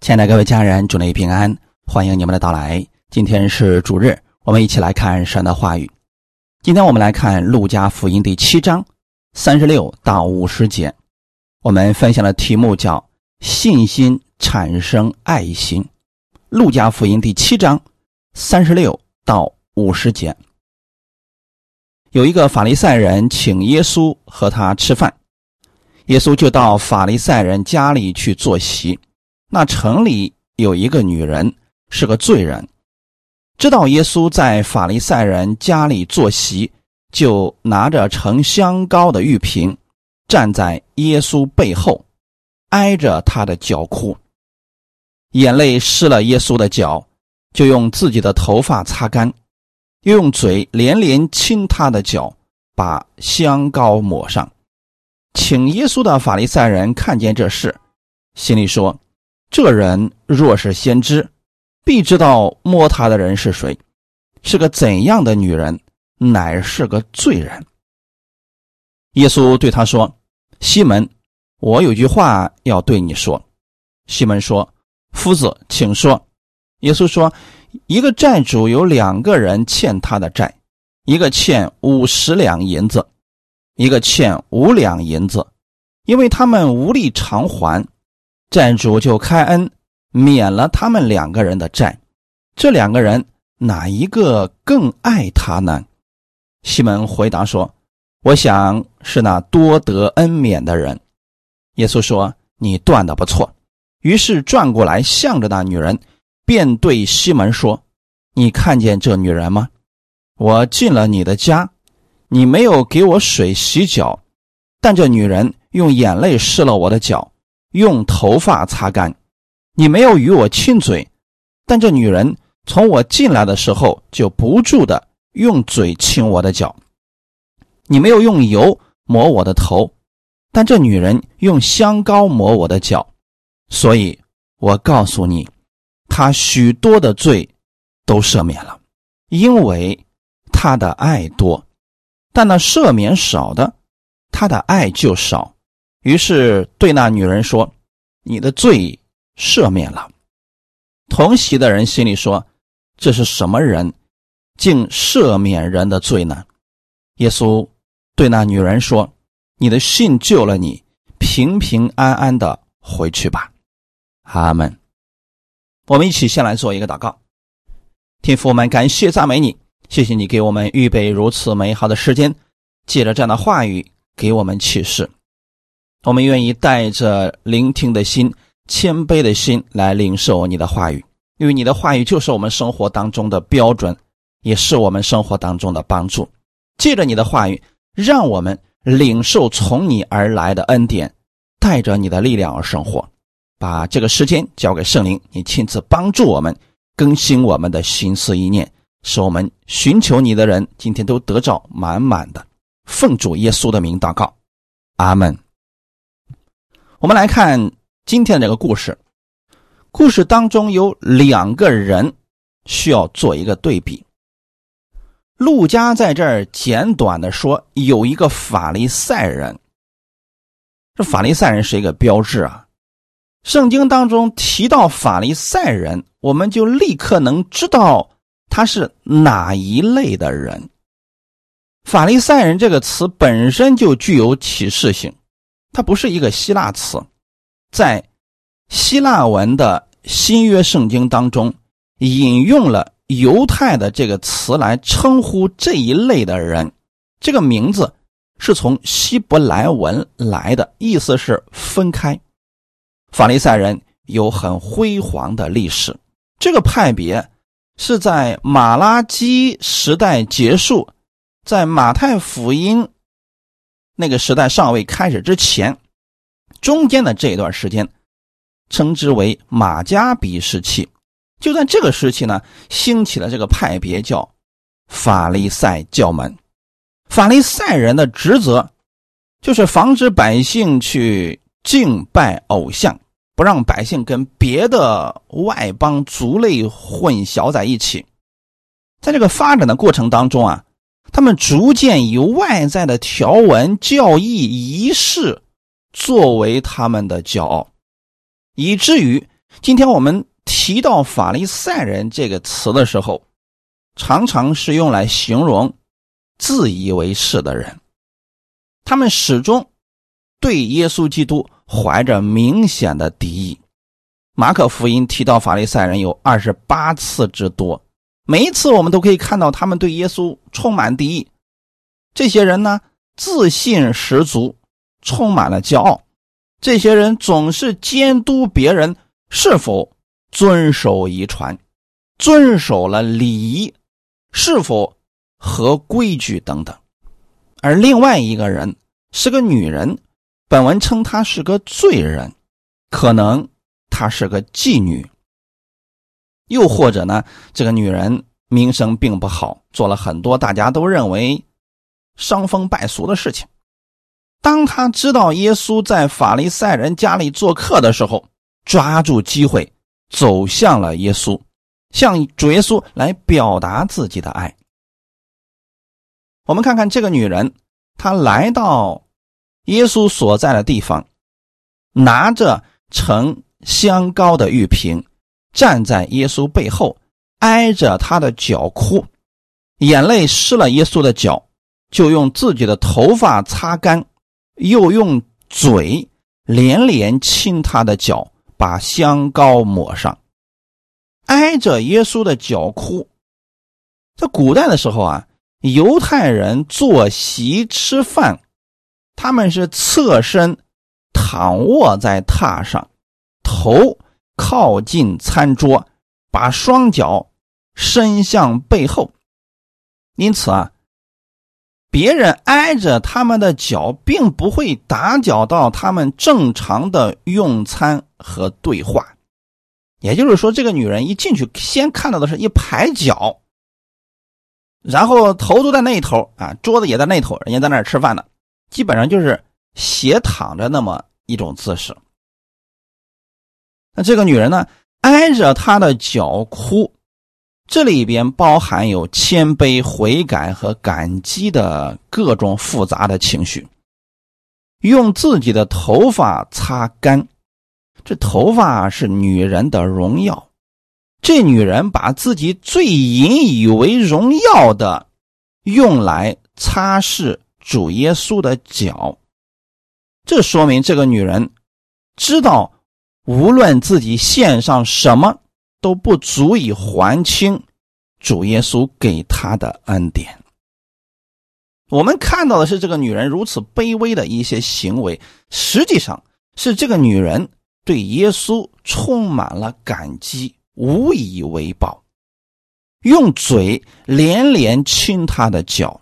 亲爱的各位家人，祝你平安，欢迎你们的到来。今天是主日，我们一起来看神的话语。今天我们来看《路加福音》第七章三十六到五十节。我们分享的题目叫“信心产生爱心”。《路加福音》第七章三十六到五十节，有一个法利赛人请耶稣和他吃饭，耶稣就到法利赛人家里去坐席。那城里有一个女人是个罪人，知道耶稣在法利赛人家里坐席，就拿着盛香膏的玉瓶，站在耶稣背后，挨着他的脚哭，眼泪湿了耶稣的脚，就用自己的头发擦干，又用嘴连连亲他的脚，把香膏抹上。请耶稣的法利赛人看见这事，心里说。这人若是先知，必知道摸他的人是谁，是个怎样的女人，乃是个罪人。耶稣对他说：“西门，我有句话要对你说。”西门说：“夫子，请说。”耶稣说：“一个债主有两个人欠他的债，一个欠五十两银子，一个欠五两银子，因为他们无力偿还。”债主就开恩，免了他们两个人的债。这两个人哪一个更爱他呢？西门回答说：“我想是那多得恩免的人。”耶稣说：“你断的不错。”于是转过来向着那女人，便对西门说：“你看见这女人吗？我进了你的家，你没有给我水洗脚，但这女人用眼泪湿了我的脚。”用头发擦干，你没有与我亲嘴，但这女人从我进来的时候就不住的用嘴亲我的脚。你没有用油抹我的头，但这女人用香膏抹我的脚。所以我告诉你，她许多的罪都赦免了，因为她的爱多；但那赦免少的，她的爱就少。于是对那女人说：“你的罪赦免了。”同席的人心里说：“这是什么人，竟赦免人的罪呢？”耶稣对那女人说：“你的信救了你，平平安安的回去吧。”阿门。我们一起先来做一个祷告，天父，我们感谢赞美你，谢谢你给我们预备如此美好的时间，借着这样的话语给我们启示。我们愿意带着聆听的心、谦卑的心来领受你的话语，因为你的话语就是我们生活当中的标准，也是我们生活当中的帮助。借着你的话语，让我们领受从你而来的恩典，带着你的力量而生活。把这个时间交给圣灵，你亲自帮助我们更新我们的心思意念，使我们寻求你的人今天都得着满满的。奉主耶稣的名祷告，阿门。我们来看今天的这个故事，故事当中有两个人需要做一个对比。陆家在这儿简短的说，有一个法利赛人。这法利赛人是一个标志啊。圣经当中提到法利赛人，我们就立刻能知道他是哪一类的人。法利赛人这个词本身就具有启示性。它不是一个希腊词，在希腊文的新约圣经当中引用了“犹太”的这个词来称呼这一类的人。这个名字是从希伯来文来的，意思是分开。法利赛人有很辉煌的历史，这个派别是在马拉基时代结束，在马太福音。那个时代尚未开始之前，中间的这一段时间，称之为马加比时期。就在这个时期呢，兴起了这个派别，叫法利赛教门。法利赛人的职责，就是防止百姓去敬拜偶像，不让百姓跟别的外邦族类混淆在一起。在这个发展的过程当中啊。他们逐渐以外在的条文、教义、仪式作为他们的骄傲，以至于今天我们提到法利赛人这个词的时候，常常是用来形容自以为是的人，他们始终对耶稣基督怀着明显的敌意。马可福音提到法利赛人有二十八次之多，每一次我们都可以看到他们对耶稣充满敌意。这些人呢，自信十足，充满了骄傲。这些人总是监督别人是否遵守遗传，遵守了礼仪，是否合规矩等等。而另外一个人是个女人，本文称她是个罪人，可能她是个妓女，又或者呢，这个女人名声并不好，做了很多大家都认为伤风败俗的事情。当他知道耶稣在法利赛人家里做客的时候，抓住机会走向了耶稣，向主耶稣来表达自己的爱。我们看看这个女人，她来到耶稣所在的地方，拿着盛香膏的玉瓶，站在耶稣背后，挨着他的脚哭，眼泪湿了耶稣的脚，就用自己的头发擦干。又用嘴连连亲他的脚，把香膏抹上，挨着耶稣的脚哭。在古代的时候啊，犹太人坐席吃饭，他们是侧身躺卧在榻上，头靠近餐桌，把双脚伸向背后，因此啊。别人挨着他们的脚，并不会打搅到他们正常的用餐和对话。也就是说，这个女人一进去，先看到的是一排脚，然后头都在那一头啊，桌子也在那头，人家在那儿吃饭呢，基本上就是斜躺着那么一种姿势。这个女人呢，挨着他的脚哭。这里边包含有谦卑、悔改和感激的各种复杂的情绪。用自己的头发擦干，这头发是女人的荣耀。这女人把自己最引以为荣耀的用来擦拭主耶稣的脚，这说明这个女人知道，无论自己献上什么。都不足以还清主耶稣给他的恩典。我们看到的是这个女人如此卑微的一些行为，实际上是这个女人对耶稣充满了感激，无以为报，用嘴连连亲他的脚，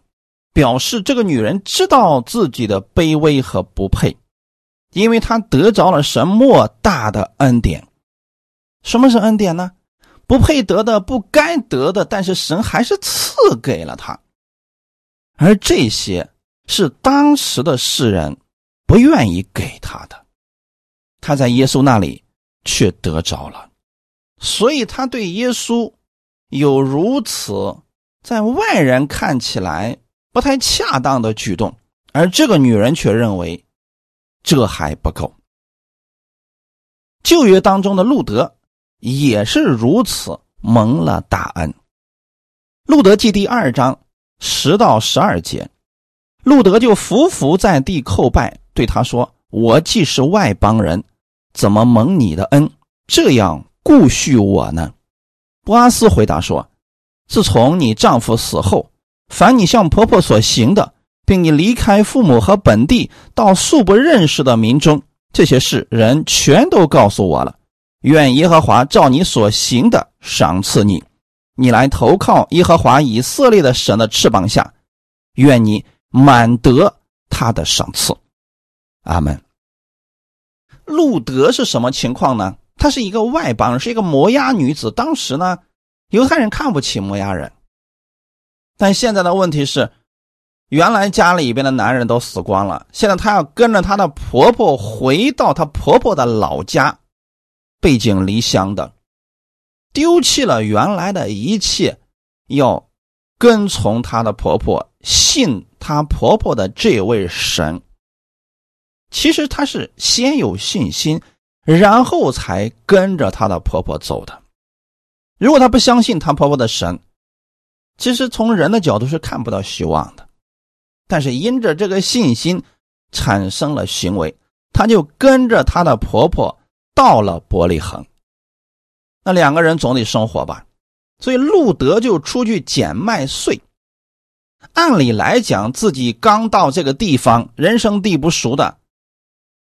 表示这个女人知道自己的卑微和不配，因为他得着了神莫大的恩典。什么是恩典呢？不配得的、不该得的，但是神还是赐给了他。而这些是当时的世人不愿意给他的，他在耶稣那里却得着了，所以他对耶稣有如此在外人看起来不太恰当的举动，而这个女人却认为这还不够。旧约当中的路德。也是如此蒙了大恩。路德记第二章十到十二节，路德就伏伏在地叩拜，对他说：“我既是外邦人，怎么蒙你的恩，这样顾恤我呢？”波阿斯回答说：“自从你丈夫死后，凡你向婆婆所行的，并你离开父母和本地到素不认识的民中，这些事人全都告诉我了。”愿耶和华照你所行的赏赐你，你来投靠耶和华以色列的神的翅膀下，愿你满得他的赏赐。阿门。路德是什么情况呢？她是一个外邦，是一个摩押女子。当时呢，犹太人看不起摩押人，但现在的问题是，原来家里边的男人都死光了，现在她要跟着她的婆婆回到她婆婆的老家。背井离乡的，丢弃了原来的一切，要跟从她的婆婆，信她婆婆的这位神。其实她是先有信心，然后才跟着她的婆婆走的。如果她不相信她婆婆的神，其实从人的角度是看不到希望的。但是因着这个信心，产生了行为，她就跟着她的婆婆到了伯利恒。那两个人总得生活吧，所以路德就出去捡麦穗。按理来讲，自己刚到这个地方，人生地不熟的，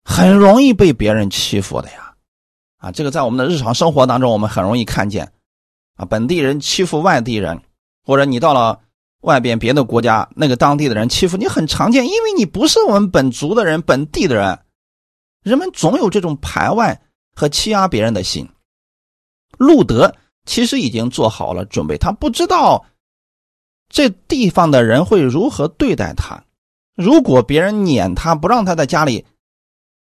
很容易被别人欺负的呀。啊，这个在我们的日常生活当中，我们很容易看见，啊，本地人欺负外地人，或者你到了外边别的国家，那个当地的人欺负你很常见，因为你不是我们本族的人，本地的人，人们总有这种排外和欺压别人的心。路德其实已经做好了准备，他不知道。这地方的人会如何对待他？如果别人撵他，不让他在家里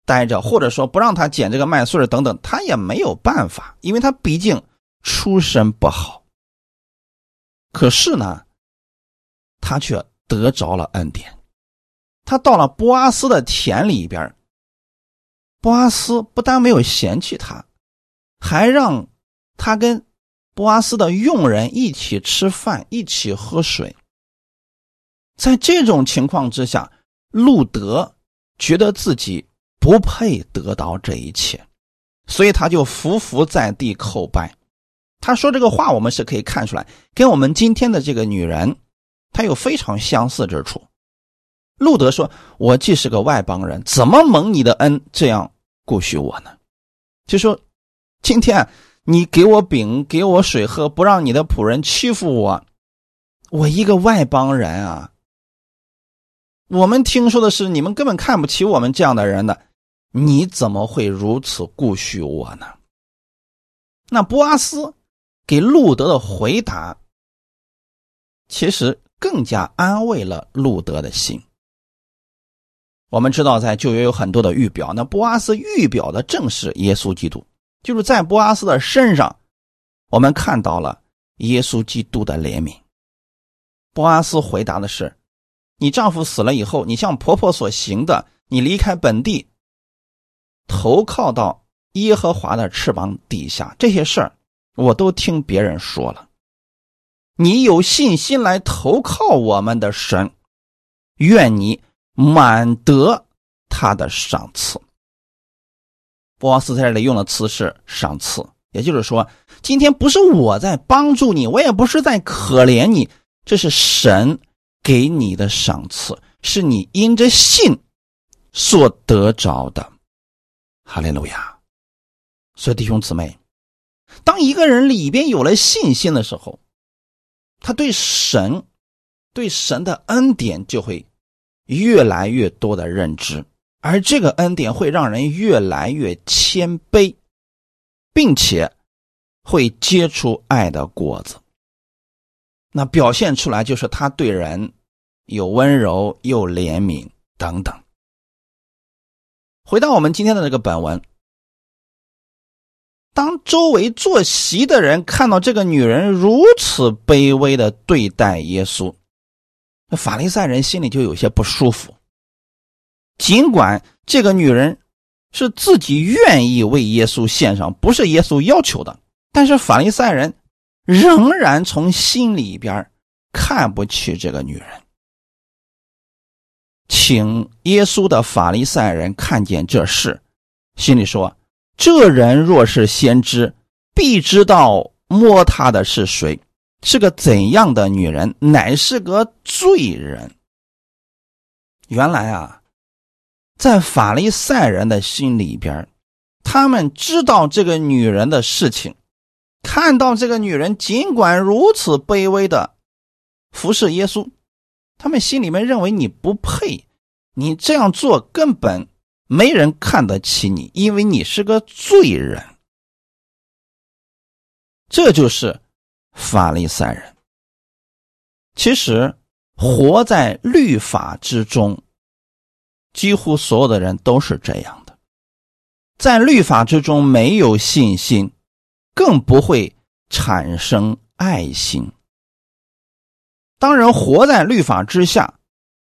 待着，或者说不让他捡这个麦穗等等，他也没有办法，因为他毕竟出身不好。可是呢，他却得着了恩典。他到了波阿斯的田里边，波阿斯不但没有嫌弃他，还让他跟。波阿斯的佣人一起吃饭，一起喝水。在这种情况之下，路德觉得自己不配得到这一切，所以他就伏伏在地叩拜。他说这个话，我们是可以看出来，跟我们今天的这个女人，他有非常相似之处。路德说：“我既是个外邦人，怎么蒙你的恩这样顾许我呢？”就说今天。你给我饼，给我水喝，不让你的仆人欺负我，我一个外邦人啊！我们听说的是你们根本看不起我们这样的人的，你怎么会如此顾恤我呢？那波阿斯给路德的回答，其实更加安慰了路德的心。我们知道，在旧约有很多的预表，那波阿斯预表的正是耶稣基督。就是在波阿斯的身上，我们看到了耶稣基督的怜悯。波阿斯回答的是：“你丈夫死了以后，你向婆婆所行的，你离开本地，投靠到耶和华的翅膀底下，这些事儿我都听别人说了。你有信心来投靠我们的神，愿你满得他的赏赐。”波斯在这里用的词是赏赐，也就是说，今天不是我在帮助你，我也不是在可怜你，这是神给你的赏赐，是你因着信所得着的。哈利路亚！所以弟兄姊妹，当一个人里边有了信心的时候，他对神、对神的恩典就会越来越多的认知。而这个恩典会让人越来越谦卑，并且会结出爱的果子。那表现出来就是他对人有温柔、又怜悯等等。回到我们今天的这个本文，当周围坐席的人看到这个女人如此卑微的对待耶稣，那法利赛人心里就有些不舒服。尽管这个女人是自己愿意为耶稣献上，不是耶稣要求的，但是法利赛人仍然从心里边看不起这个女人。请耶稣的法利赛人看见这事，心里说：“这人若是先知，必知道摸他的是谁，是个怎样的女人，乃是个罪人。”原来啊。在法利赛人的心里边，他们知道这个女人的事情，看到这个女人尽管如此卑微的服侍耶稣，他们心里面认为你不配，你这样做根本没人看得起你，因为你是个罪人。这就是法利赛人。其实活在律法之中。几乎所有的人都是这样的，在律法之中没有信心，更不会产生爱心。当人活在律法之下，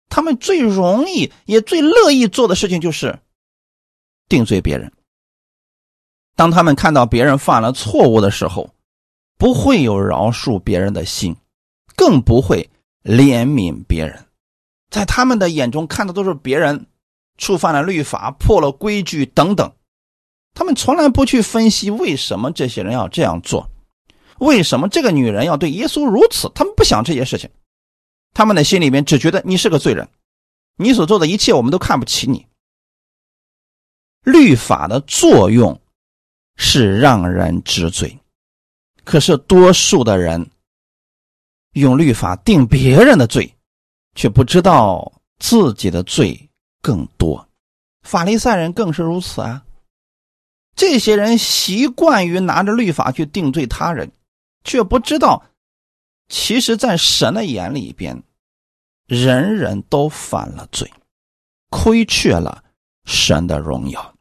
他们最容易也最乐意做的事情就是定罪别人，当他们看到别人犯了错误的时候，不会有饶恕别人的心，更不会怜悯别人。在他们的眼中，看的都是别人触犯了律法、破了规矩等等。他们从来不去分析为什么这些人要这样做，为什么这个女人要对耶稣如此。他们不想这些事情，他们的心里面只觉得你是个罪人，你所做的一切我们都看不起你。律法的作用是让人知罪，可是多数的人用律法定别人的罪，却不知道自己的罪更多。法利赛人更是如此啊。这些人习惯于拿着律法去定罪他人，却不知道，其实，在神的眼里边，人人都犯了罪，亏缺了神的荣耀。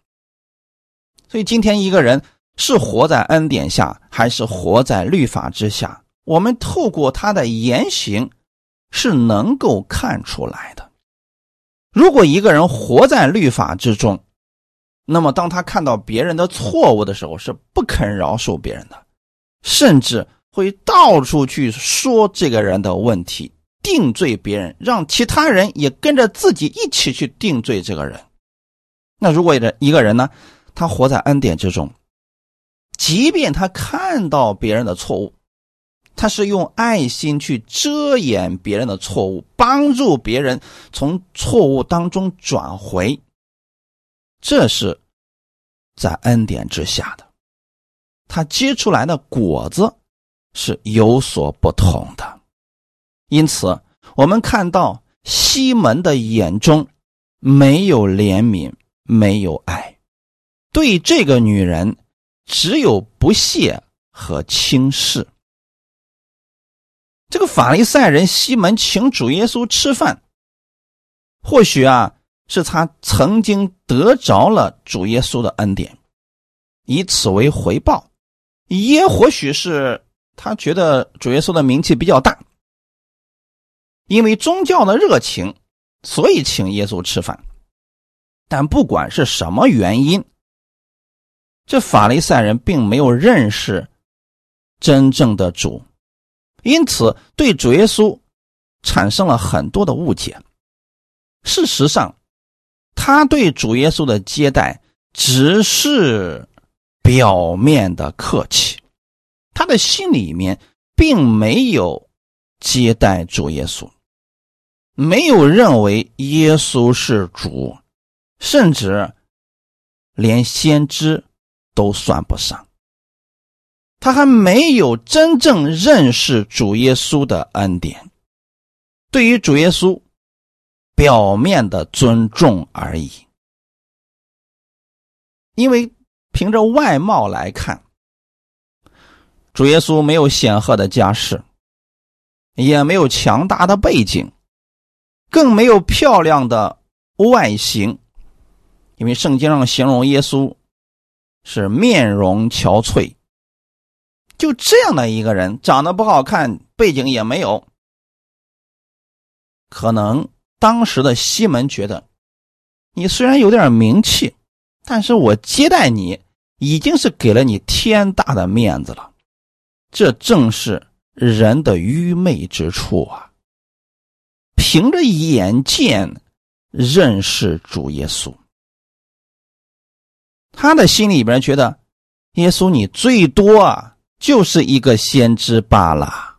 所以，今天一个人是活在恩典下，还是活在律法之下，我们透过他的言行是能够看出来的。如果一个人活在律法之中，那么，当他看到别人的错误的时候，是不肯饶恕别人的，甚至会到处去说这个人的问题，定罪别人，让其他人也跟着自己一起去定罪这个人。那如果人一个人呢，他活在恩典之中，即便他看到别人的错误，他是用爱心去遮掩别人的错误，帮助别人从错误当中转回。这是在恩典之下的，他结出来的果子是有所不同的。因此，我们看到西门的眼中没有怜悯，没有爱，对这个女人只有不屑和轻视。这个法利赛人西门请主耶稣吃饭，或许啊。是他曾经得着了主耶稣的恩典，以此为回报；也或许是他觉得主耶稣的名气比较大，因为宗教的热情，所以请耶稣吃饭。但不管是什么原因，这法利赛人并没有认识真正的主，因此对主耶稣产生了很多的误解。事实上，他对主耶稣的接待只是表面的客气，他的心里面并没有接待主耶稣，没有认为耶稣是主，甚至连先知都算不上。他还没有真正认识主耶稣的恩典，对于主耶稣。表面的尊重而已，因为凭着外貌来看，主耶稣没有显赫的家世，也没有强大的背景，更没有漂亮的外形。因为圣经上形容耶稣是面容憔悴，就这样的一个人，长得不好看，背景也没有，可能。当时的西门觉得，你虽然有点名气，但是我接待你已经是给了你天大的面子了。这正是人的愚昧之处啊！凭着眼见认识主耶稣，他的心里边觉得，耶稣你最多啊就是一个先知罢了。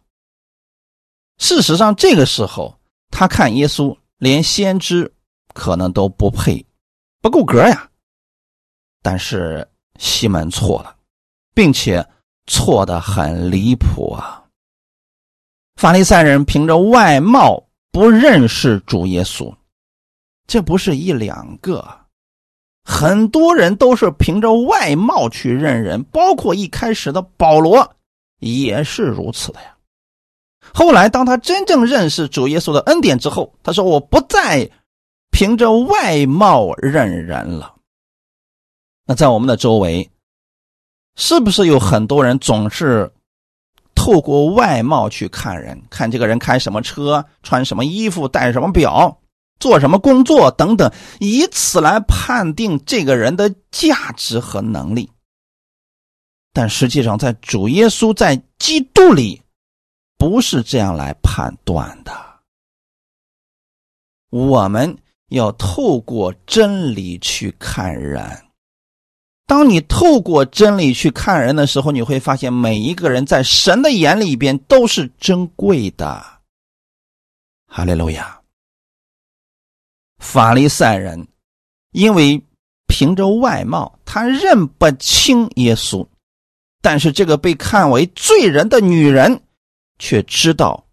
事实上，这个时候他看耶稣。连先知可能都不配，不够格呀。但是西门错了，并且错的很离谱啊！法利赛人凭着外貌不认识主耶稣，这不是一两个，很多人都是凭着外貌去认人，包括一开始的保罗也是如此的呀。后来，当他真正认识主耶稣的恩典之后，他说：“我不再凭着外貌认人了。”那在我们的周围，是不是有很多人总是透过外貌去看人，看这个人开什么车、穿什么衣服、戴什么表、做什么工作等等，以此来判定这个人的价值和能力？但实际上，在主耶稣在基督里，不是这样来判断的。我们要透过真理去看人。当你透过真理去看人的时候，你会发现每一个人在神的眼里边都是珍贵的。哈利路亚。法利赛人因为凭着外貌，他认不清耶稣。但是这个被看为罪人的女人，却知道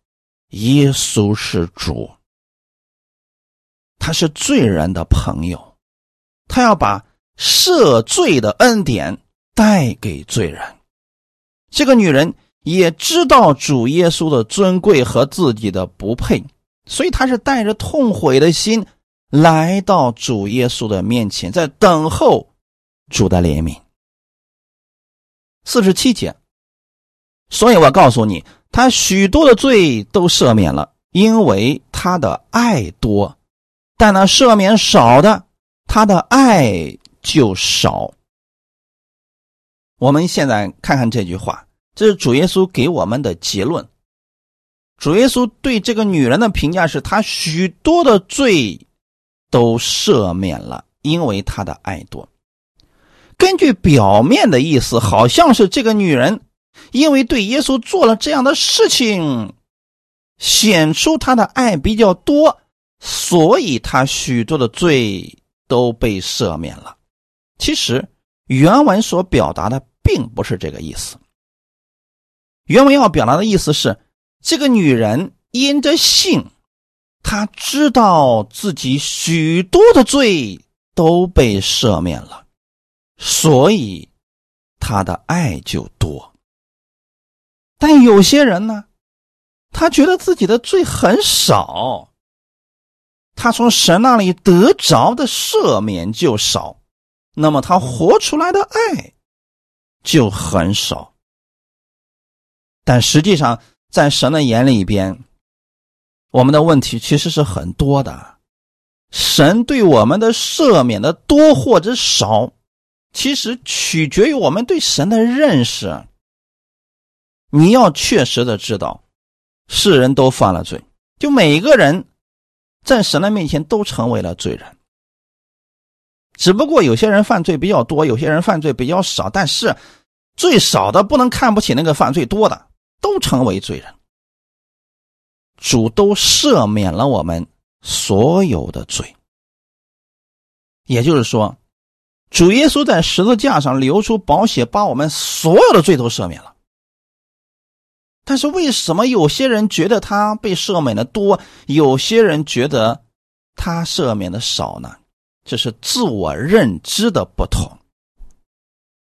耶稣是主，他是罪人的朋友，他要把赦罪的恩典带给罪人。这个女人也知道主耶稣的尊贵和自己的不配，所以她是带着痛悔的心来到主耶稣的面前，在等候主的怜悯。四十七节，所以我告诉你，他许多的罪都赦免了，因为他的爱多；但那赦免少的，他的爱就少。我们现在看看这句话，这是主耶稣给我们的结论。主耶稣对这个女人的评价是：他许多的罪都赦免了，因为他的爱多。根据表面的意思，好像是这个女人因为对耶稣做了这样的事情，显出她的爱比较多，所以她许多的罪都被赦免了。其实原文所表达的并不是这个意思。原文要表达的意思是，这个女人因着性，他知道自己许多的罪都被赦免了。所以，他的爱就多。但有些人呢，他觉得自己的罪很少，他从神那里得着的赦免就少，那么他活出来的爱就很少。但实际上，在神的眼里边，我们的问题其实是很多的。神对我们的赦免的多或者少。其实取决于我们对神的认识。你要确实的知道，世人都犯了罪，就每个人在神的面前都成为了罪人。只不过有些人犯罪比较多，有些人犯罪比较少。但是最少的不能看不起那个犯罪多的，都成为罪人。主都赦免了我们所有的罪，也就是说。主耶稣在十字架上流出宝血，把我们所有的罪都赦免了。但是为什么有些人觉得他被赦免的多，有些人觉得他赦免的少呢？这是自我认知的不同。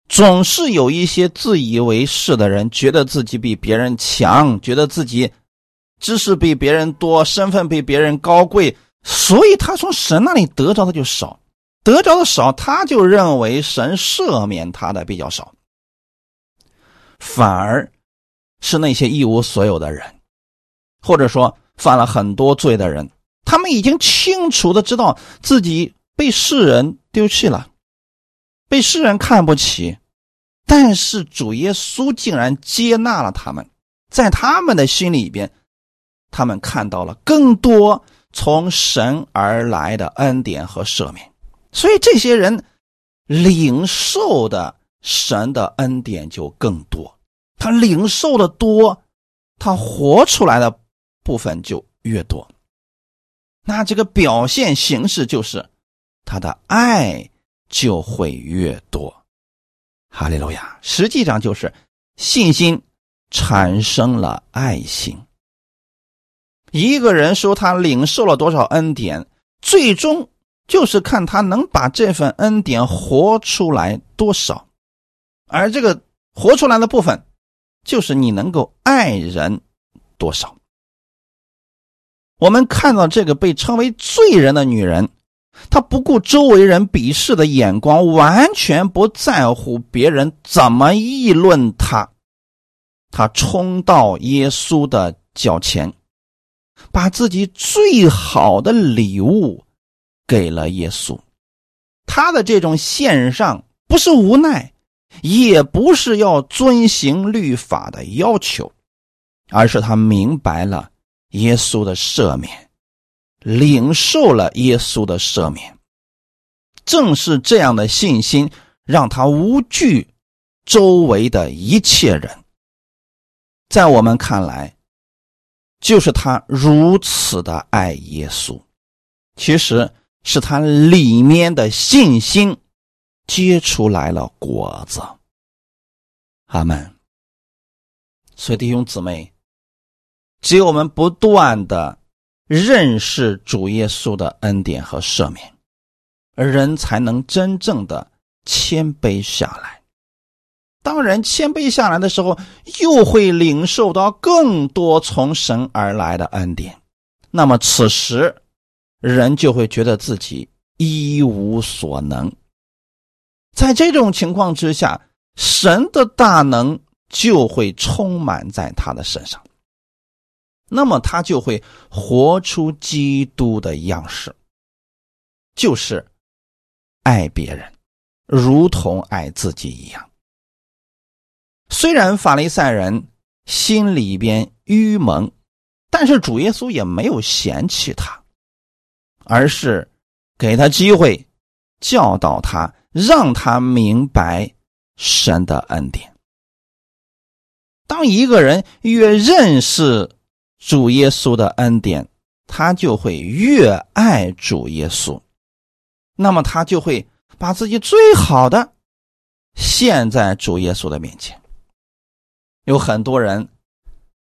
总是有一些自以为是的人，觉得自己比别人强，觉得自己知识比别人多，身份比别人高贵，所以他从神那里得着的就少。得着的少，他就认为神赦免他的比较少，反而是那些一无所有的人，或者说犯了很多罪的人，他们已经清楚的知道自己被世人丢弃了，被世人看不起，但是主耶稣竟然接纳了他们，在他们的心里边，他们看到了更多从神而来的恩典和赦免。所以这些人领受的神的恩典就更多，他领受的多，他活出来的部分就越多。那这个表现形式就是他的爱就会越多。哈利路亚，实际上就是信心产生了爱心。一个人说他领受了多少恩典，最终。就是看他能把这份恩典活出来多少，而这个活出来的部分，就是你能够爱人多少。我们看到这个被称为罪人的女人，她不顾周围人鄙视的眼光，完全不在乎别人怎么议论她，她冲到耶稣的脚前，把自己最好的礼物。给了耶稣，他的这种献上不是无奈，也不是要遵行律法的要求，而是他明白了耶稣的赦免，领受了耶稣的赦免。正是这样的信心，让他无惧周围的一切人。在我们看来，就是他如此的爱耶稣，其实是他里面的信心结出来了果子。阿门。所以弟兄姊妹，只有我们不断的认识主耶稣的恩典和赦免。而人才能真正的谦卑下来。当人谦卑下来的时候，又会领受到更多从神而来的恩典。那么此时，人就会觉得自己一无所能。在这种情况之下，神的大能就会充满在他的身上。那么他就会活出基督的样式，就是。爱别人，如同爱自己一样。虽然法利赛人心里边郁闷，但是主耶稣也没有嫌弃他，而是给他机会，教导他，让他明白神的恩典。当一个人越认识主耶稣的恩典，他就会越爱主耶稣。那么他就会把自己最好的献在主耶稣的面前。有很多人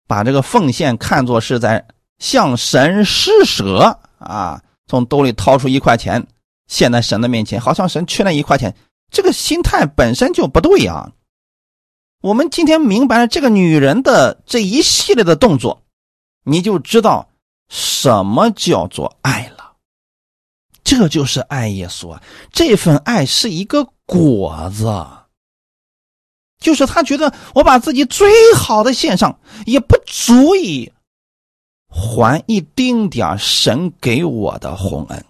把这个奉献看作是在向神施舍啊，从兜里掏出一块钱献在神的面前，好像神缺那一块钱。这个心态本身就不对啊！我们今天明白了这个女人的这一系列的动作，你就知道什么叫做爱了。这就是爱耶稣啊！这份爱是一个果子，就是他觉得我把自己最好的献上，也不足以还一丁点神给我的洪恩。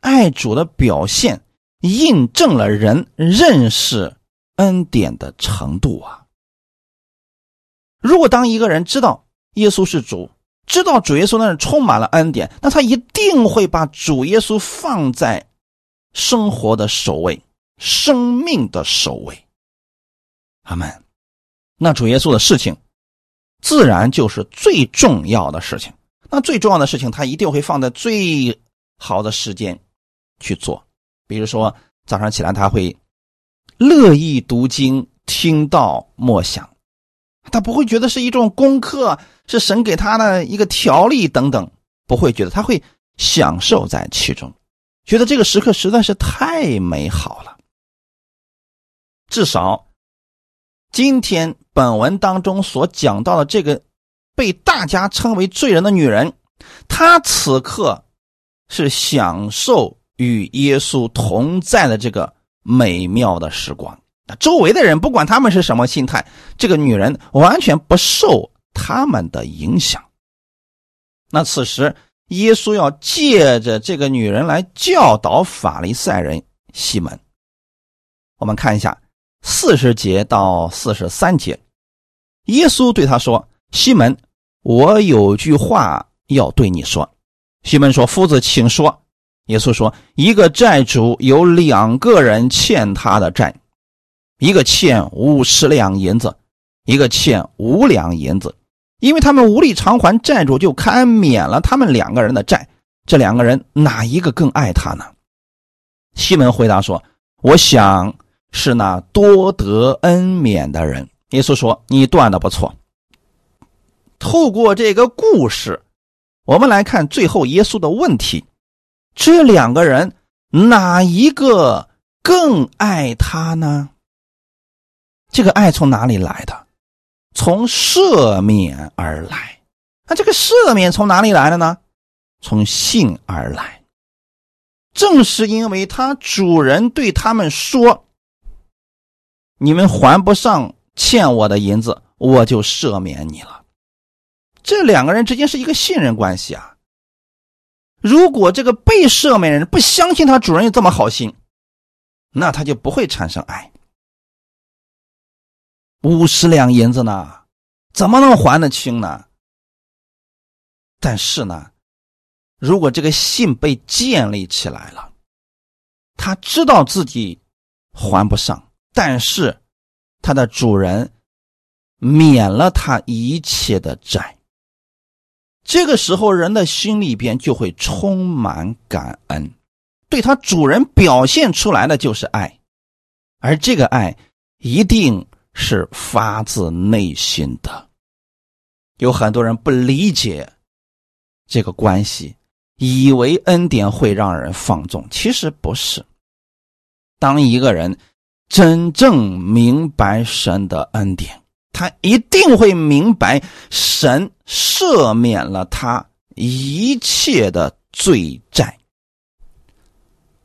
爱主的表现，印证了人认识恩典的程度啊！如果当一个人知道耶稣是主，知道主耶稣那是充满了恩典，那他一定会把主耶稣放在生活的首位、生命的首位。阿门。那主耶稣的事情，自然就是最重要的事情。那最重要的事情，他一定会放在最好的时间去做。比如说，早上起来他会乐意读经、听到默想，他不会觉得是一种功课。是神给他的一个条例等等，不会觉得他会享受在其中，觉得这个时刻实在是太美好了。至少，今天本文当中所讲到的这个被大家称为罪人的女人，她此刻是享受与耶稣同在的这个美妙的时光。周围的人不管他们是什么心态，这个女人完全不受。他们的影响。那此时，耶稣要借着这个女人来教导法利赛人西门。我们看一下四十节到四十三节，耶稣对他说：“西门，我有句话要对你说。”西门说：“夫子，请说。”耶稣说：“一个债主有两个人欠他的债，一个欠五十两银子，一个欠五两银子。”因为他们无力偿还，债主就堪免了他们两个人的债。这两个人哪一个更爱他呢？西门回答说：“我想是那多得恩免的人。”耶稣说：“你断的不错。”透过这个故事，我们来看最后耶稣的问题：这两个人哪一个更爱他呢？这个爱从哪里来的？从赦免而来，那这个赦免从哪里来的呢？从信而来。正是因为他主人对他们说：“你们还不上欠我的银子，我就赦免你了。”这两个人之间是一个信任关系啊。如果这个被赦免人不相信他主人有这么好心，那他就不会产生爱。五十两银子呢，怎么能还得清呢？但是呢，如果这个信被建立起来了，他知道自己还不上，但是他的主人免了他一切的债。这个时候，人的心里边就会充满感恩，对他主人表现出来的就是爱，而这个爱一定是发自内心的。有很多人不理解。这个关系，以为恩典会让人放纵，其实不是。当一个人真正明白神的恩典，他一定会明白神赦免了他一切的罪债。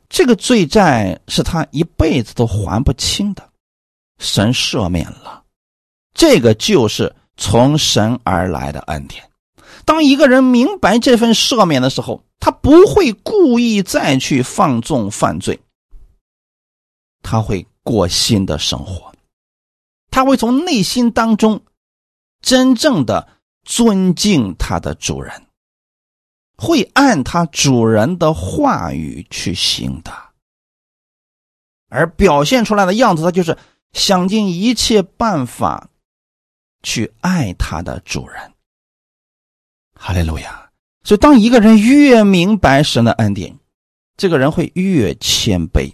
这个罪债是他一辈子都还不清的，神赦免了，这个就是从神而来的恩典。当一个人明白这份赦免的时候，他不会故意再去放纵犯罪，他会过新的生活，他会从内心当中真正的尊敬他的主人，会按他主人的话语去行的，而表现出来的样子，他就是想尽一切办法去爱他的主人。哈利路亚！所以，当一个人越明白神的恩典，这个人会越谦卑；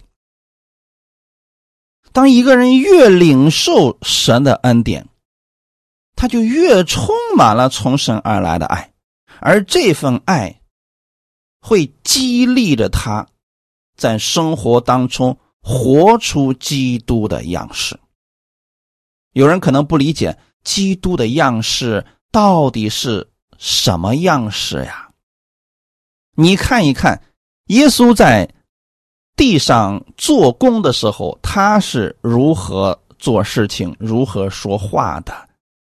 当一个人越领受神的恩典，他就越充满了从神而来的爱，而这份爱会激励着他在生活当中活出基督的样式。有人可能不理解基督的样式到底是。什么样式呀？你看一看，耶稣在地上做工的时候，他是如何做事情、如何说话的、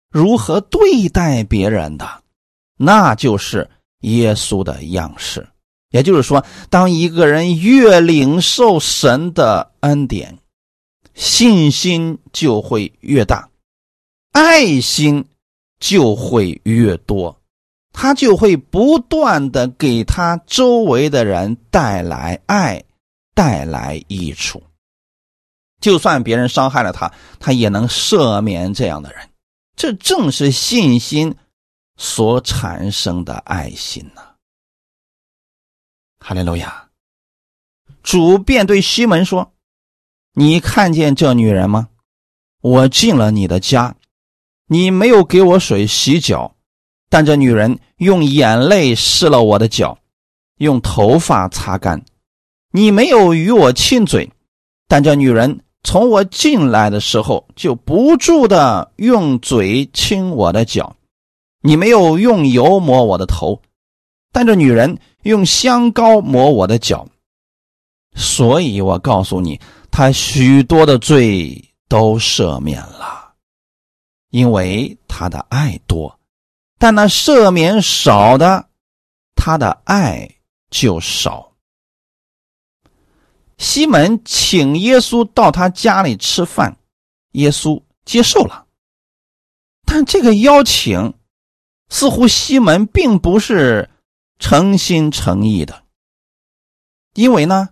如何对待别人的，那就是耶稣的样式。也就是说，当一个人越领受神的恩典，信心就会越大，爱心就会越多。他就会不断的给他周围的人带来爱，带来益处。就算别人伤害了他，他也能赦免这样的人。这正是信心所产生的爱心呐！哈利路亚！主便对西门说：“你看见这女人吗？我进了你的家，你没有给我水洗脚。”但这女人用眼泪湿了我的脚，用头发擦干。你没有与我亲嘴，但这女人从我进来的时候就不住的用嘴亲我的脚。你没有用油抹我的头，但这女人用香膏抹我的脚。所以我告诉你，她许多的罪都赦免了，因为她的爱多。但那赦免少的，他的爱就少。西门请耶稣到他家里吃饭，耶稣接受了。但这个邀请，似乎西门并不是诚心诚意的。因为呢，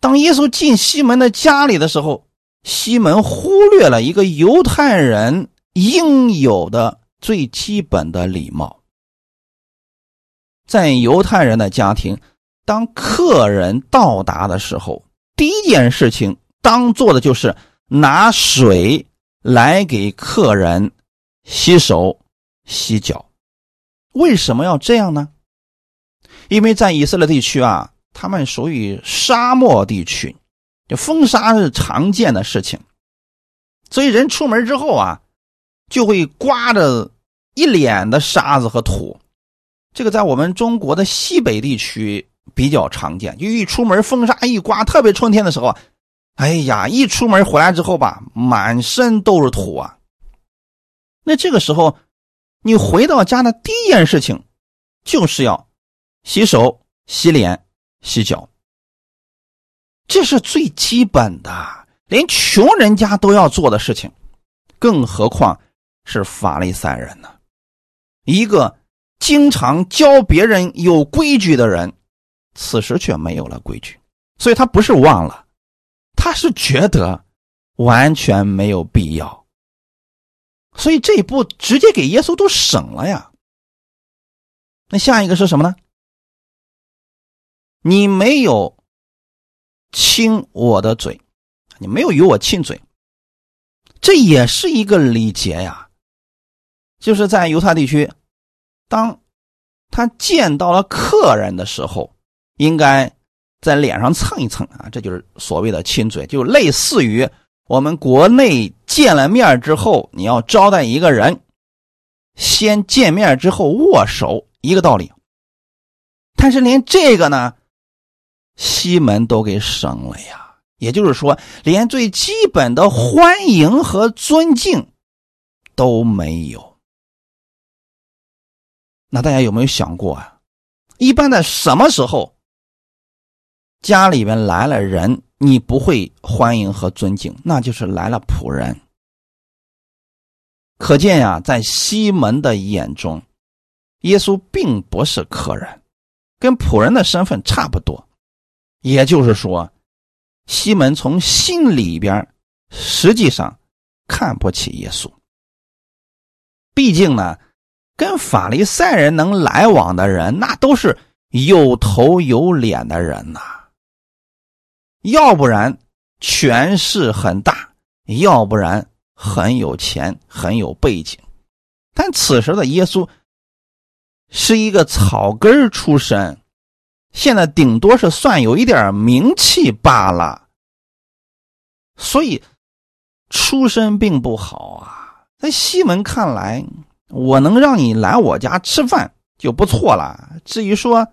当耶稣进西门的家里的时候，西门忽略了一个犹太人应有的。最基本的礼貌，在犹太人的家庭，当客人到达的时候，第一件事情当做的就是拿水来给客人洗手、洗脚。为什么要这样呢？因为在以色列地区啊，他们属于沙漠地区，就风沙是常见的事情，所以人出门之后啊，就会刮着。一脸的沙子和土，这个在我们中国的西北地区比较常见。就一出门风沙一刮，特别春天的时候，哎呀，一出门回来之后吧，满身都是土啊。那这个时候，你回到家的第一件事情，就是要洗手、洗脸、洗脚，这是最基本的，连穷人家都要做的事情。更何况是法利赛人呢？一个经常教别人有规矩的人，此时却没有了规矩，所以他不是忘了，他是觉得完全没有必要，所以这一步直接给耶稣都省了呀。那下一个是什么呢？你没有亲我的嘴，你没有与我亲嘴，这也是一个礼节呀。就是在犹太地区，当他见到了客人的时候，应该在脸上蹭一蹭啊，这就是所谓的亲嘴，就类似于我们国内见了面之后，你要招待一个人，先见面之后握手一个道理。但是连这个呢？西门都给省了呀，也就是说，连最基本的欢迎和尊敬都没有。那大家有没有想过啊？一般在什么时候家里边来了人，你不会欢迎和尊敬？那就是来了仆人。可见呀，在西门的眼中，耶稣并不是客人，跟仆人的身份差不多。也就是说，西门从心里边实际上看不起耶稣。毕竟呢，跟法利赛人能来往的人，那都是有头有脸的人呐。要不然权势很大，要不然很有钱、很有背景。但此时的耶稣是一个草根出身。现在顶多是算有一点名气罢了，所以出身并不好啊。在西门看来，我能让你来我家吃饭就不错了。至于说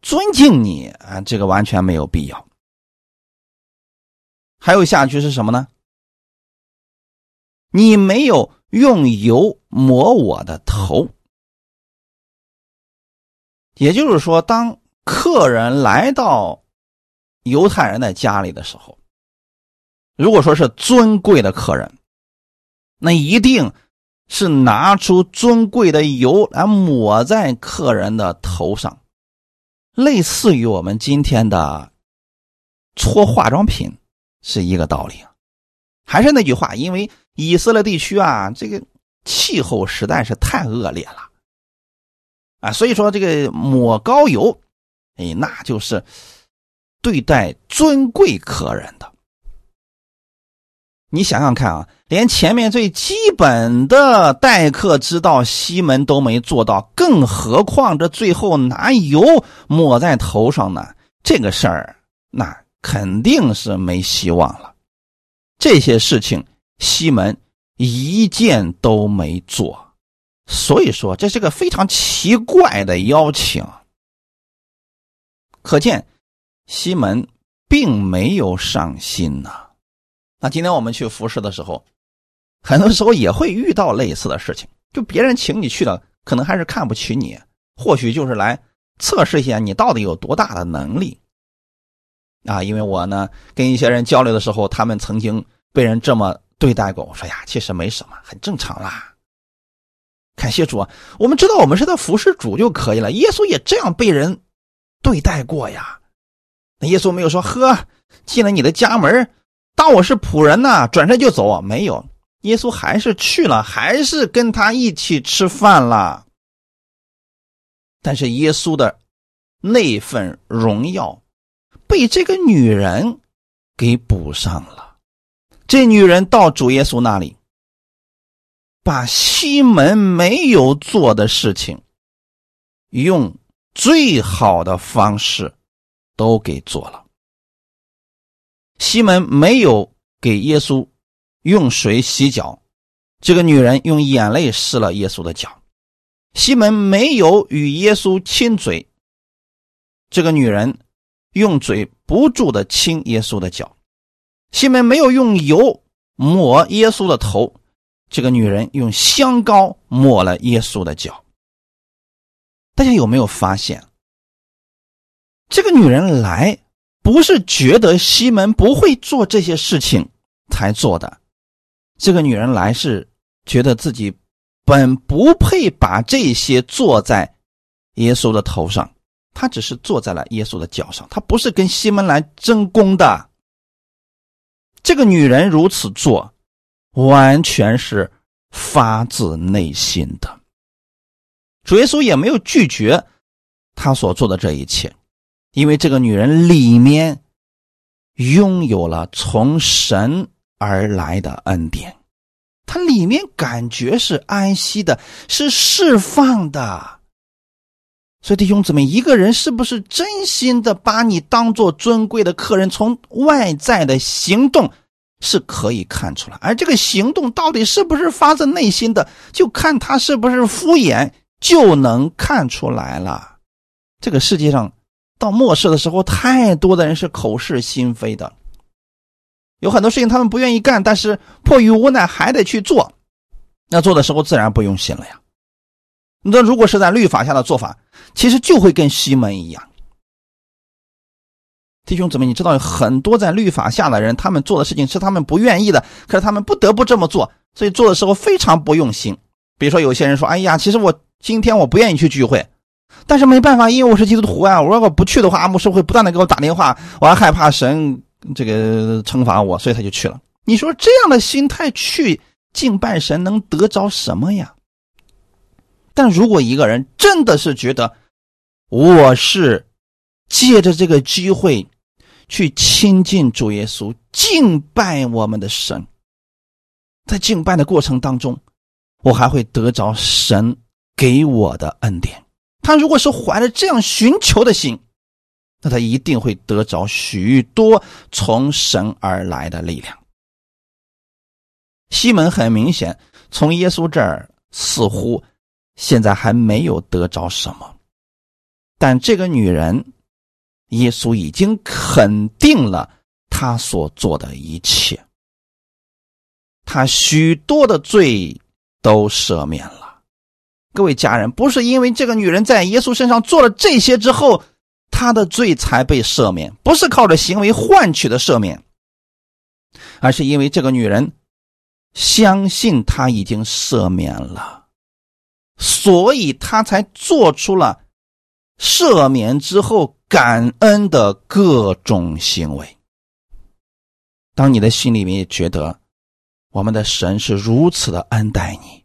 尊敬你啊，这个完全没有必要。还有下句是什么呢？你没有用油抹我的头，也就是说，当。客人来到犹太人的家里的时候，如果说是尊贵的客人，那一定是拿出尊贵的油来抹在客人的头上，类似于我们今天的搓化妆品是一个道理。还是那句话，因为以色列地区啊，这个气候实在是太恶劣了啊，所以说这个抹膏油。哎，那就是对待尊贵客人的。你想想看啊，连前面最基本的待客之道，西门都没做到，更何况这最后拿油抹在头上呢？这个事儿，那肯定是没希望了。这些事情，西门一件都没做，所以说这是个非常奇怪的邀请。可见，西门并没有上心呐。那今天我们去服侍的时候，很多时候也会遇到类似的事情。就别人请你去的，可能还是看不起你，或许就是来测试一下你到底有多大的能力啊。因为我呢，跟一些人交流的时候，他们曾经被人这么对待过。我说呀，其实没什么，很正常啦。感谢主，我们知道我们是在服侍主就可以了。耶稣也这样被人。对待过呀，那耶稣没有说呵，进了你的家门，当我是仆人呢，转身就走。没有，耶稣还是去了，还是跟他一起吃饭了。但是耶稣的那份荣耀被这个女人给补上了。这女人到主耶稣那里，把西门没有做的事情用。最好的方式都给做了。西门没有给耶稣用水洗脚，这个女人用眼泪湿了耶稣的脚。西门没有与耶稣亲嘴，这个女人用嘴不住的亲耶稣的脚。西门没有用油抹耶稣的头，这个女人用香膏抹了耶稣的脚。大家有没有发现，这个女人来不是觉得西门不会做这些事情才做的，这个女人来是觉得自己本不配把这些做在耶稣的头上，她只是坐在了耶稣的脚上，她不是跟西门来争功的。这个女人如此做，完全是发自内心的。主耶稣也没有拒绝她所做的这一切，因为这个女人里面拥有了从神而来的恩典，她里面感觉是安息的，是释放的。所以弟兄姊妹，一个人是不是真心的把你当做尊贵的客人？从外在的行动是可以看出来，而这个行动到底是不是发自内心的，就看他是不是敷衍，就能看出来了。这个世界上到末世的时候，太多的人是口是心非的，有很多事情他们不愿意干，但是迫于无奈还得去做，那做的时候自然不用心了呀。那如果是在律法下的做法，其实就会跟西门一样。弟兄姊妹，你知道很多在律法下的人，他们做的事情是他们不愿意的，可是他们不得不这么做，所以做的时候非常不用心。比如说，有些人说：“哎呀，其实我今天我不愿意去聚会，但是没办法，因为我是基督徒啊。我如果不去的话，牧师会不断的给我打电话，我还害怕神这个惩罚我，所以他就去了。你说这样的心态去敬拜神，能得着什么呀？”但如果一个人真的是觉得我是借着这个机会去亲近主耶稣、敬拜我们的神，在敬拜的过程当中，我还会得着神给我的恩典。他如果是怀着这样寻求的心，那他一定会得着许多从神而来的力量。西门很明显从耶稣这儿似乎。现在还没有得着什么，但这个女人，耶稣已经肯定了她所做的一切，她许多的罪都赦免了。各位家人，不是因为这个女人在耶稣身上做了这些之后，她的罪才被赦免，不是靠着行为换取的赦免，而是因为这个女人相信他已经赦免了。所以他才做出了赦免之后感恩的各种行为。当你的心里面觉得我们的神是如此的恩待你，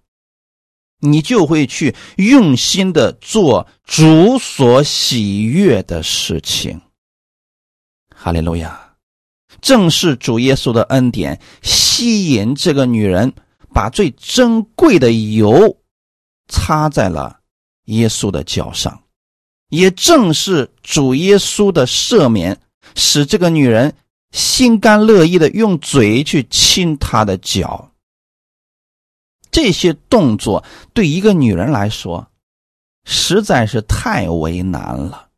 你就会去用心的做主所喜悦的事情。哈利路亚！正是主耶稣的恩典吸引这个女人，把最珍贵的油。擦在了耶稣的脚上，也正是主耶稣的赦免，使这个女人心甘乐意的用嘴去亲他的脚。这些动作对一个女人来说，实在是太为难了。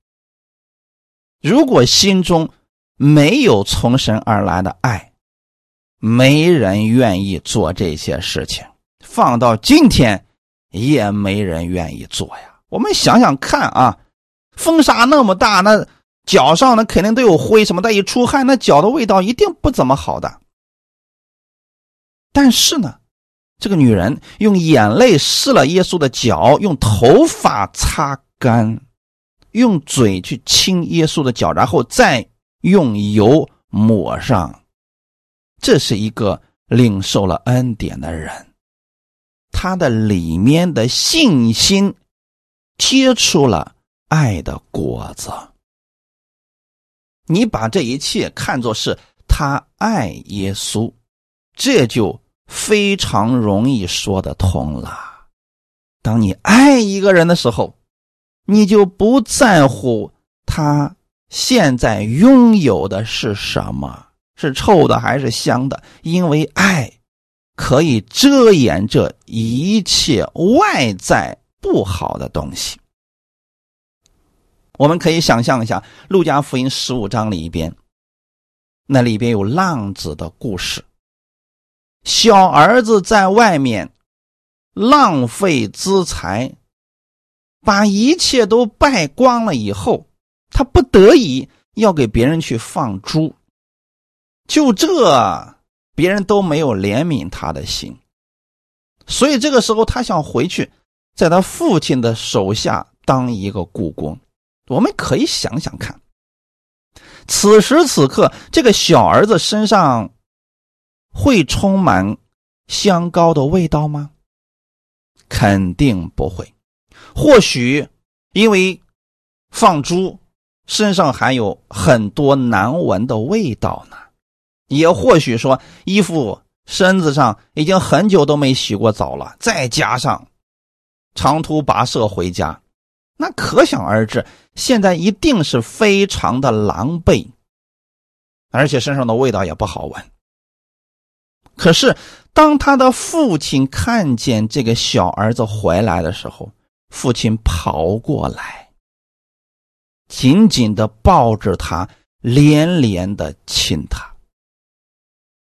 如果心中没有从神而来的爱，没人愿意做这些事情。放到今天。也没人愿意做呀。我们想想看啊，风沙那么大，那脚上那肯定都有灰什么的，一出汗，那脚的味道一定不怎么好的。但是呢，这个女人用眼泪湿了耶稣的脚，用头发擦干，用嘴去亲耶稣的脚，然后再用油抹上。这是一个领受了恩典的人。他的里面的信心结出了爱的果子。你把这一切看作是他爱耶稣，这就非常容易说得通了。当你爱一个人的时候，你就不在乎他现在拥有的是什么，是臭的还是香的，因为爱。可以遮掩这一切外在不好的东西。我们可以想象一下，《路加福音》十五章里边，那里边有浪子的故事。小儿子在外面浪费资财，把一切都败光了以后，他不得已要给别人去放猪。就这。别人都没有怜悯他的心，所以这个时候他想回去，在他父亲的手下当一个故宫。我们可以想想看，此时此刻这个小儿子身上会充满香膏的味道吗？肯定不会。或许因为放猪，身上还有很多难闻的味道呢。也或许说，衣服身子上已经很久都没洗过澡了，再加上长途跋涉回家，那可想而知，现在一定是非常的狼狈，而且身上的味道也不好闻。可是，当他的父亲看见这个小儿子回来的时候，父亲跑过来，紧紧的抱着他，连连的亲他。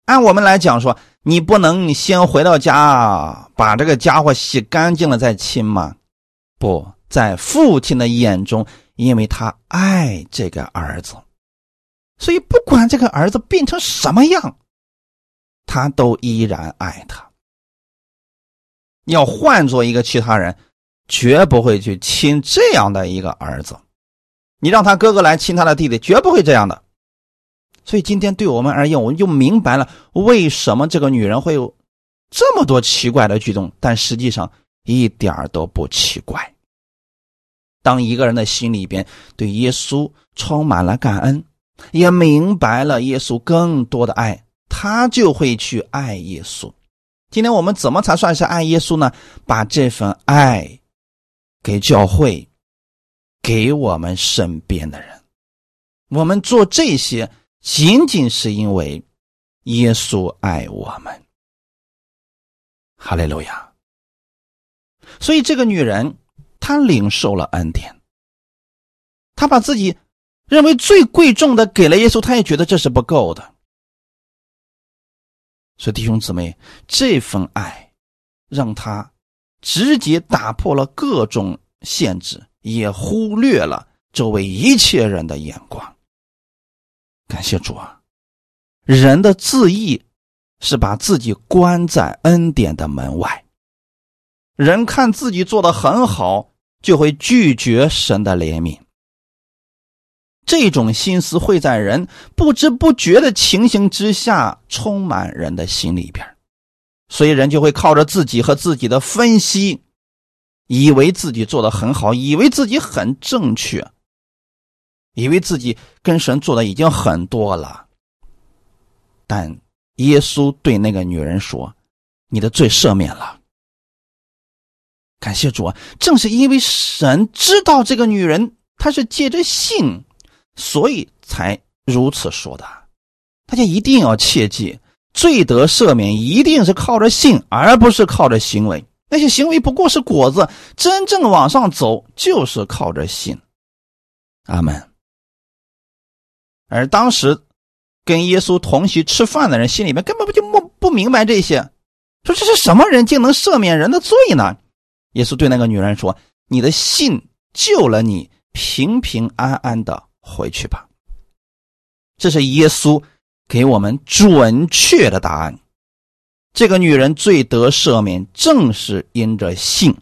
按我们来讲说，你不能先回到家把这个家伙洗干净了再亲吗？不在父亲的眼中，因为他爱这个儿子，所以不管这个儿子变成什么样，他都依然爱他。要换做一个其他人，绝不会去亲这样的一个儿子。你让他哥哥来亲他的弟弟，绝不会这样的。所以今天对我们而言，我们就明白了为什么这个女人会有这么多奇怪的举动，但实际上一点都不奇怪。当一个人的心里边对耶稣充满了感恩，也明白了耶稣更多的爱，他就会去爱耶稣。今天我们怎么才算是爱耶稣呢？把这份爱给教会，给我们身边的人，我们做这些。仅仅是因为耶稣爱我们，哈利路亚。所以这个女人她领受了恩典，她把自己认为最贵重的给了耶稣，她也觉得这是不够的。所以弟兄姊妹，这份爱让她直接打破了各种限制，也忽略了周围一切人的眼光。感谢主啊！人的自义是把自己关在恩典的门外。人看自己做的很好，就会拒绝神的怜悯。这种心思会在人不知不觉的情形之下充满人的心里边，所以人就会靠着自己和自己的分析，以为自己做的很好，以为自己很正确。以为自己跟神做的已经很多了，但耶稣对那个女人说：“你的罪赦免了。”感谢主啊！正是因为神知道这个女人她是借着信，所以才如此说的。大家一定要切记，罪得赦免一定是靠着信，而不是靠着行为。那些行为不过是果子，真正往上走就是靠着信。阿门。而当时跟耶稣同席吃饭的人心里面根本不就不不明白这些，说这是什么人竟能赦免人的罪呢？耶稣对那个女人说：“你的信救了你，平平安安的回去吧。”这是耶稣给我们准确的答案。这个女人罪得赦免，正是因着信，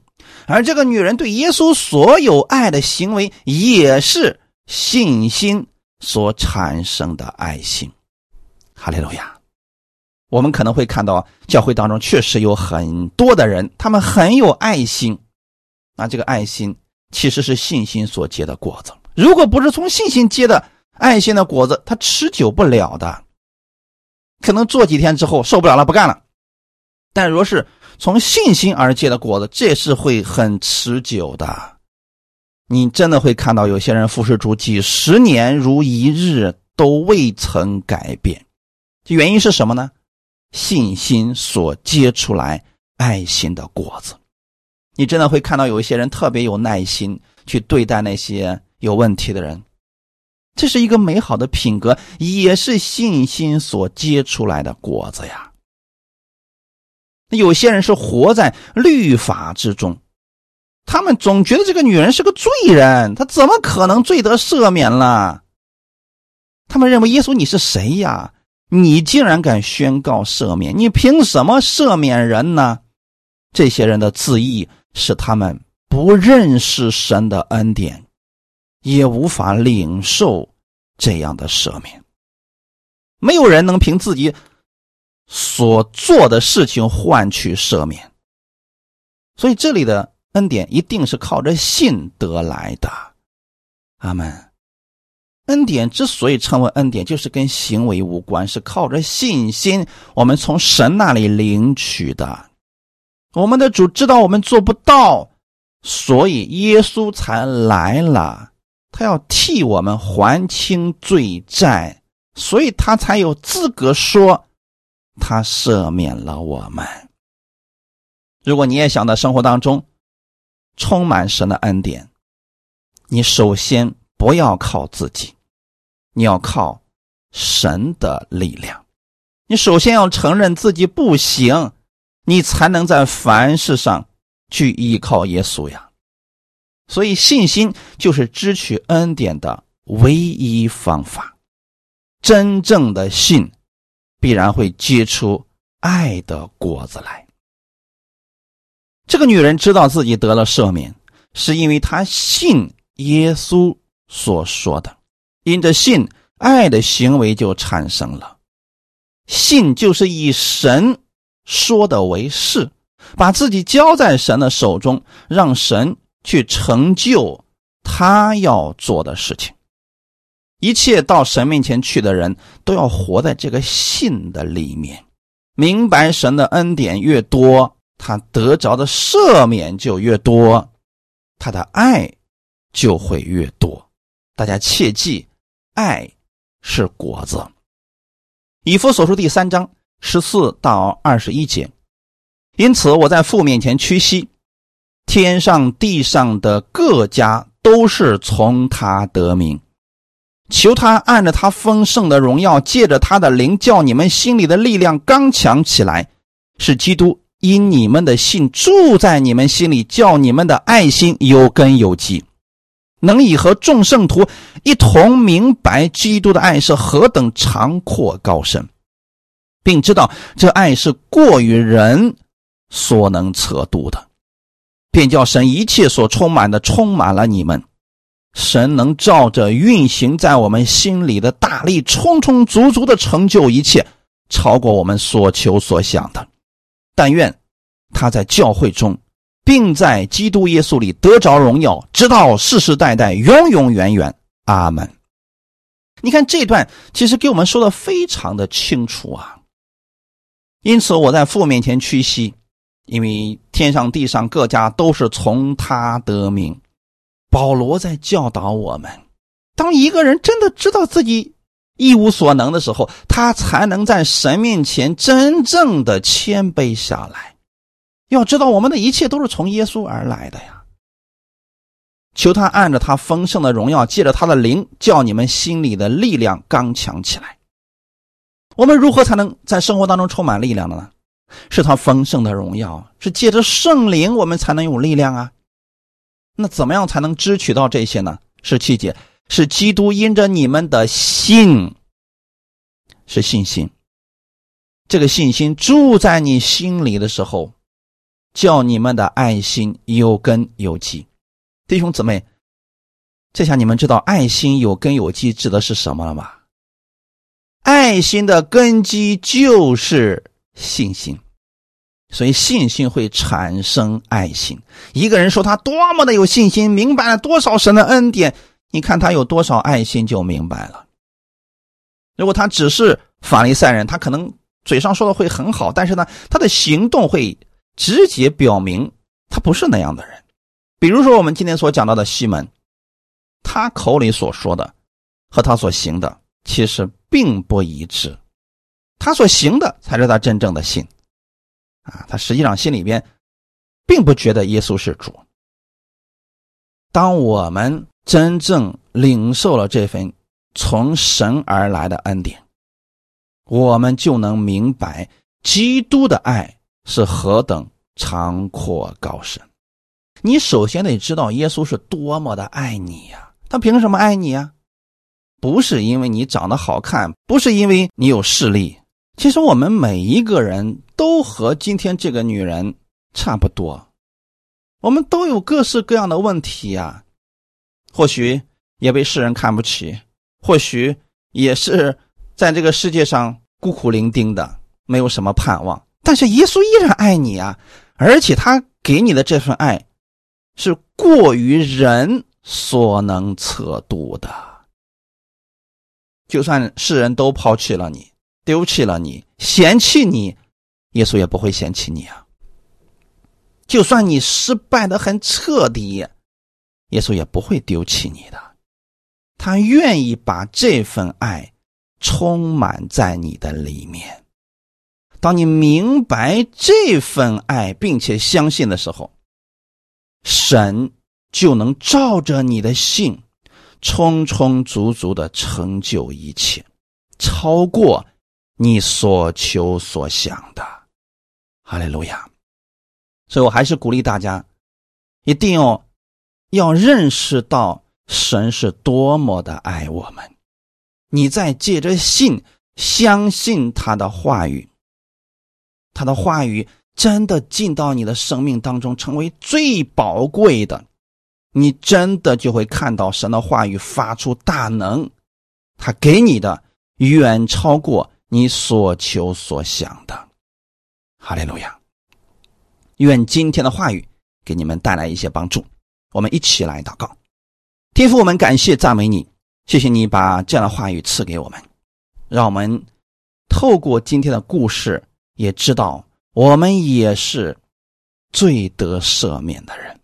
而这个女人对耶稣所有爱的行为也是信心。所产生的爱心，哈利路亚！我们可能会看到教会当中确实有很多的人，他们很有爱心，那这个爱心其实是信心所结的果子。如果不是从信心结的爱心的果子，它持久不了的，可能做几天之后受不了了，不干了。但若是从信心而结的果子，这是会很持久的。你真的会看到有些人服侍主几十年如一日都未曾改变，这原因是什么呢？信心所结出来爱心的果子。你真的会看到有一些人特别有耐心去对待那些有问题的人，这是一个美好的品格，也是信心所结出来的果子呀。有些人是活在律法之中。他们总觉得这个女人是个罪人，她怎么可能罪得赦免了？他们认为耶稣你是谁呀？你竟然敢宣告赦免？你凭什么赦免人呢？这些人的自义是他们不认识神的恩典，也无法领受这样的赦免。没有人能凭自己所做的事情换取赦免，所以这里的恩典一定是靠着信得来的。阿门。恩典之所以称为恩典，就是跟行为无关，是靠着信心，我们从神那里领取的。我们的主知道我们做不到，所以耶稣才来了，他要替我们还清罪债，所以他才有资格说他赦免了我们。如果你也想在生活当中充满神的恩典，你首先。不要靠自己，你要靠神的力量。你首先要承认自己不行，你才能在凡事上去依靠耶稣呀。所以，信心就是支取恩典的唯一方法。真正的信，必然会结出爱的果子来。这个女人知道自己得了赦免，是因为她信耶稣。所说的，因着信，爱的行为就产生了。信就是以神说的为是，把自己交在神的手中，让神去成就他要做的事情。一切到神面前去的人都要活在这个信的里面，明白神的恩典越多，他得着的赦免就越多，他的爱就会越多。大家切记，爱是果子。以弗所书第三章十四到二十一节。因此，我在父面前屈膝，天上地上的各家都是从他得名，求他按着他丰盛的荣耀，借着他的灵，叫你们心里的力量刚强起来，使基督因你们的信住在你们心里，叫你们的爱心有根有基。能以和众圣徒一同明白基督的爱是何等长阔高深，并知道这爱是过于人所能测度的，便叫神一切所充满的充满了你们。神能照着运行在我们心里的大力，充充足足的成就一切，超过我们所求所想的。但愿他在教会中。并在基督耶稣里得着荣耀，直到世世代代、永永远远。阿门。你看这段其实给我们说的非常的清楚啊。因此我在父面前屈膝，因为天上地上各家都是从他得名。保罗在教导我们：当一个人真的知道自己一无所能的时候，他才能在神面前真正的谦卑下来。要知道，我们的一切都是从耶稣而来的呀。求他按着他丰盛的荣耀，借着他的灵，叫你们心里的力量刚强起来。我们如何才能在生活当中充满力量的呢？是他丰盛的荣耀，是借着圣灵，我们才能有力量啊。那怎么样才能支取到这些呢？是七节，是基督因着你们的信，是信心。这个信心住在你心里的时候。叫你们的爱心有根有基，弟兄姊妹，这下你们知道爱心有根有基指的是什么了吗？爱心的根基就是信心，所以信心会产生爱心。一个人说他多么的有信心，明白了多少神的恩典，你看他有多少爱心就明白了。如果他只是法利赛人，他可能嘴上说的会很好，但是呢，他的行动会。直接表明他不是那样的人，比如说我们今天所讲到的西门，他口里所说的和他所行的其实并不一致，他所行的才是他真正的信，啊，他实际上心里边并不觉得耶稣是主。当我们真正领受了这份从神而来的恩典，我们就能明白基督的爱。是何等长阔高深！你首先得知道耶稣是多么的爱你呀！他凭什么爱你呀？不是因为你长得好看，不是因为你有势力。其实我们每一个人都和今天这个女人差不多，我们都有各式各样的问题呀。或许也被世人看不起，或许也是在这个世界上孤苦伶仃的，没有什么盼望。但是耶稣依然爱你啊，而且他给你的这份爱，是过于人所能测度的。就算世人都抛弃了你。丢弃了你，嫌弃你，耶稣也不会嫌弃你啊。就算你失败的很彻底，耶稣也不会丢弃你的。他愿意把这份爱充满在你的里面。当你明白这份爱，并且相信的时候，神就能照着你的信，充充足足的成就一切，超过。你所求所想的，哈利路亚！所以我还是鼓励大家，一定要要认识到神是多么的爱我们。你在借着信相信他的话语，他的话语真的进到你的生命当中，成为最宝贵的。你真的就会看到神的话语发出大能，他给你的远超过。你所求所想的，哈利路亚！愿今天的话语给你们带来一些帮助。我们一起来祷告，天父，我们感谢赞美你，谢谢你把这样的话语赐给我们，让我们透过今天的故事，也知道我们也是最得赦免的人。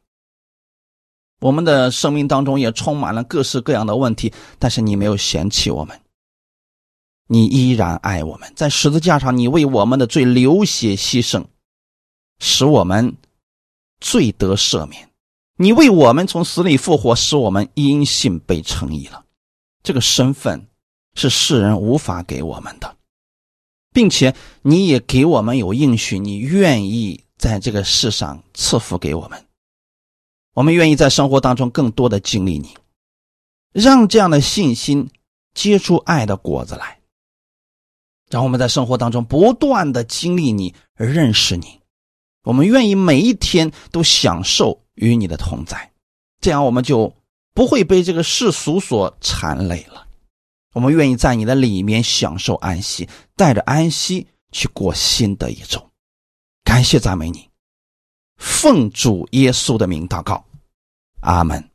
我们的生命当中也充满了各式各样的问题，但是你没有嫌弃我们。你依然爱我们，在十字架上，你为我们的罪流血牺牲，使我们罪得赦免。你为我们从死里复活，使我们因信被称义了。这个身份是世人无法给我们的，并且你也给我们有应许，你愿意在这个世上赐福给我们。我们愿意在生活当中更多的经历你，让这样的信心结出爱的果子来。让我们在生活当中不断的经历你，认识你。我们愿意每一天都享受与你的同在，这样我们就不会被这个世俗所缠累了。我们愿意在你的里面享受安息，带着安息去过新的一周。感谢赞美你，奉主耶稣的名祷告，阿门。